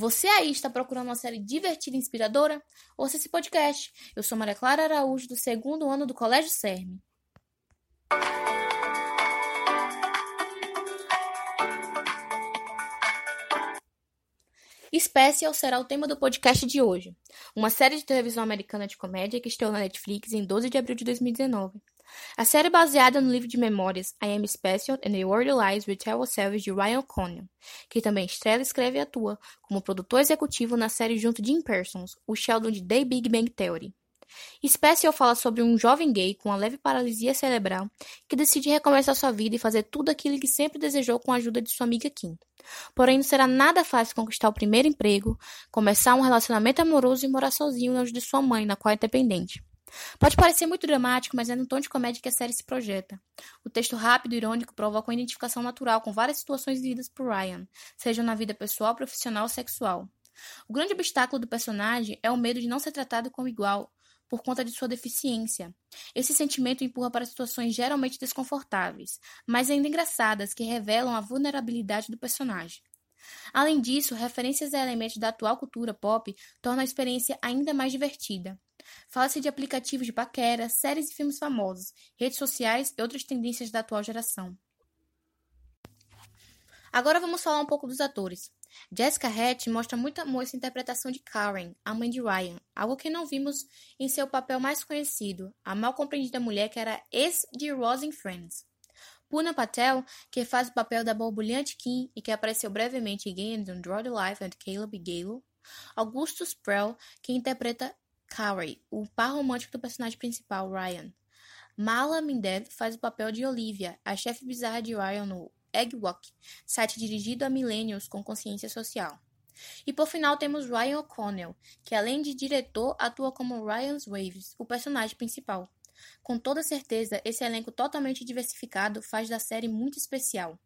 Você aí está procurando uma série divertida e inspiradora? Ouça esse podcast. Eu sou Maria Clara Araújo, do segundo ano do Colégio CERN. Special será o tema do podcast de hoje, uma série de televisão americana de comédia que estreou na Netflix em 12 de abril de 2019. A série é baseada no livro de memórias I Am Special and the World Lies We Tell Ourselves de Ryan O'Connell, que também estrela, escreve e atua como produtor executivo na série junto de Jim Parsons, o Sheldon de The Big Bang Theory. Special fala sobre um jovem gay com uma leve paralisia cerebral que decide recomeçar sua vida e fazer tudo aquilo que sempre desejou com a ajuda de sua amiga Kim. Porém, não será nada fácil conquistar o primeiro emprego, começar um relacionamento amoroso e morar sozinho longe de sua mãe, na qual é dependente. Pode parecer muito dramático, mas é no tom de comédia que a série se projeta. O texto rápido e irônico provoca uma identificação natural com várias situações vividas por Ryan, sejam na vida pessoal, profissional ou sexual. O grande obstáculo do personagem é o medo de não ser tratado como igual por conta de sua deficiência. Esse sentimento empurra para situações geralmente desconfortáveis, mas ainda engraçadas, que revelam a vulnerabilidade do personagem. Além disso, referências a elementos da atual cultura pop tornam a experiência ainda mais divertida. Fala-se de aplicativos de paquera, séries e filmes famosos, redes sociais e outras tendências da atual geração. Agora vamos falar um pouco dos atores. Jessica Hatch mostra muito amor em interpretação de Karen, a mãe de Ryan, algo que não vimos em seu papel mais conhecido, a mal compreendida mulher que era ex de Rose em Friends. Puna Patel, que faz o papel da borbulhante Kim e que apareceu brevemente em Games on Draw the Life and Caleb Gale. Augustus Prell, que interpreta Carrie, o par romântico do personagem principal, Ryan. Mala Minded faz o papel de Olivia, a chefe bizarra de Ryan no Eggwalk, site dirigido a millennials com consciência social. E por final temos Ryan O'Connell, que além de diretor atua como Ryan's Waves, o personagem principal. Com toda certeza, esse elenco totalmente diversificado faz da série muito especial.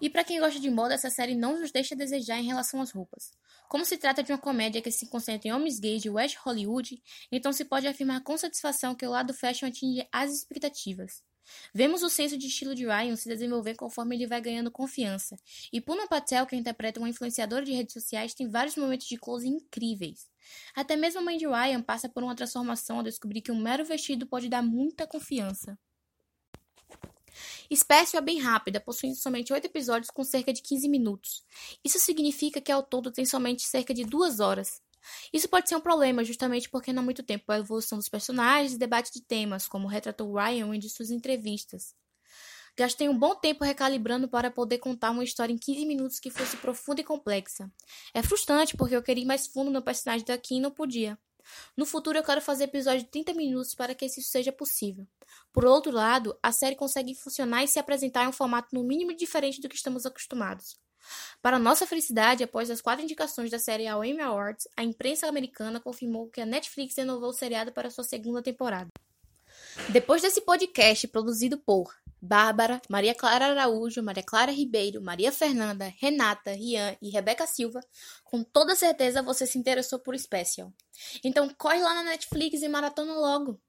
E para quem gosta de moda, essa série não nos deixa desejar em relação às roupas. Como se trata de uma comédia que se concentra em homens gays de West Hollywood, então se pode afirmar com satisfação que o lado fashion atinge as expectativas. Vemos o senso de estilo de Ryan se desenvolver conforme ele vai ganhando confiança, e Puna Patel, que interpreta uma influenciadora de redes sociais, tem vários momentos de close incríveis. Até mesmo a mãe de Ryan passa por uma transformação ao descobrir que um mero vestido pode dar muita confiança. Espécie é bem rápida, possuindo somente oito episódios com cerca de 15 minutos. Isso significa que ao todo tem somente cerca de duas horas. Isso pode ser um problema, justamente porque não há muito tempo a evolução dos personagens e debate de temas, como retratou Ryan em suas entrevistas. Gastei um bom tempo recalibrando para poder contar uma história em 15 minutos que fosse profunda e complexa. É frustrante porque eu queria ir mais fundo no personagem daqui e não podia. No futuro eu quero fazer episódios de 30 minutos para que isso seja possível. Por outro lado, a série consegue funcionar e se apresentar em um formato no mínimo diferente do que estamos acostumados. Para nossa felicidade, após as quatro indicações da série ao Emmy Awards, a imprensa americana confirmou que a Netflix renovou o seriado para sua segunda temporada. Depois desse podcast produzido por Bárbara, Maria Clara Araújo, Maria Clara Ribeiro, Maria Fernanda, Renata, Rian e Rebeca Silva, com toda certeza você se interessou por Special. Então corre lá na Netflix e maratona logo!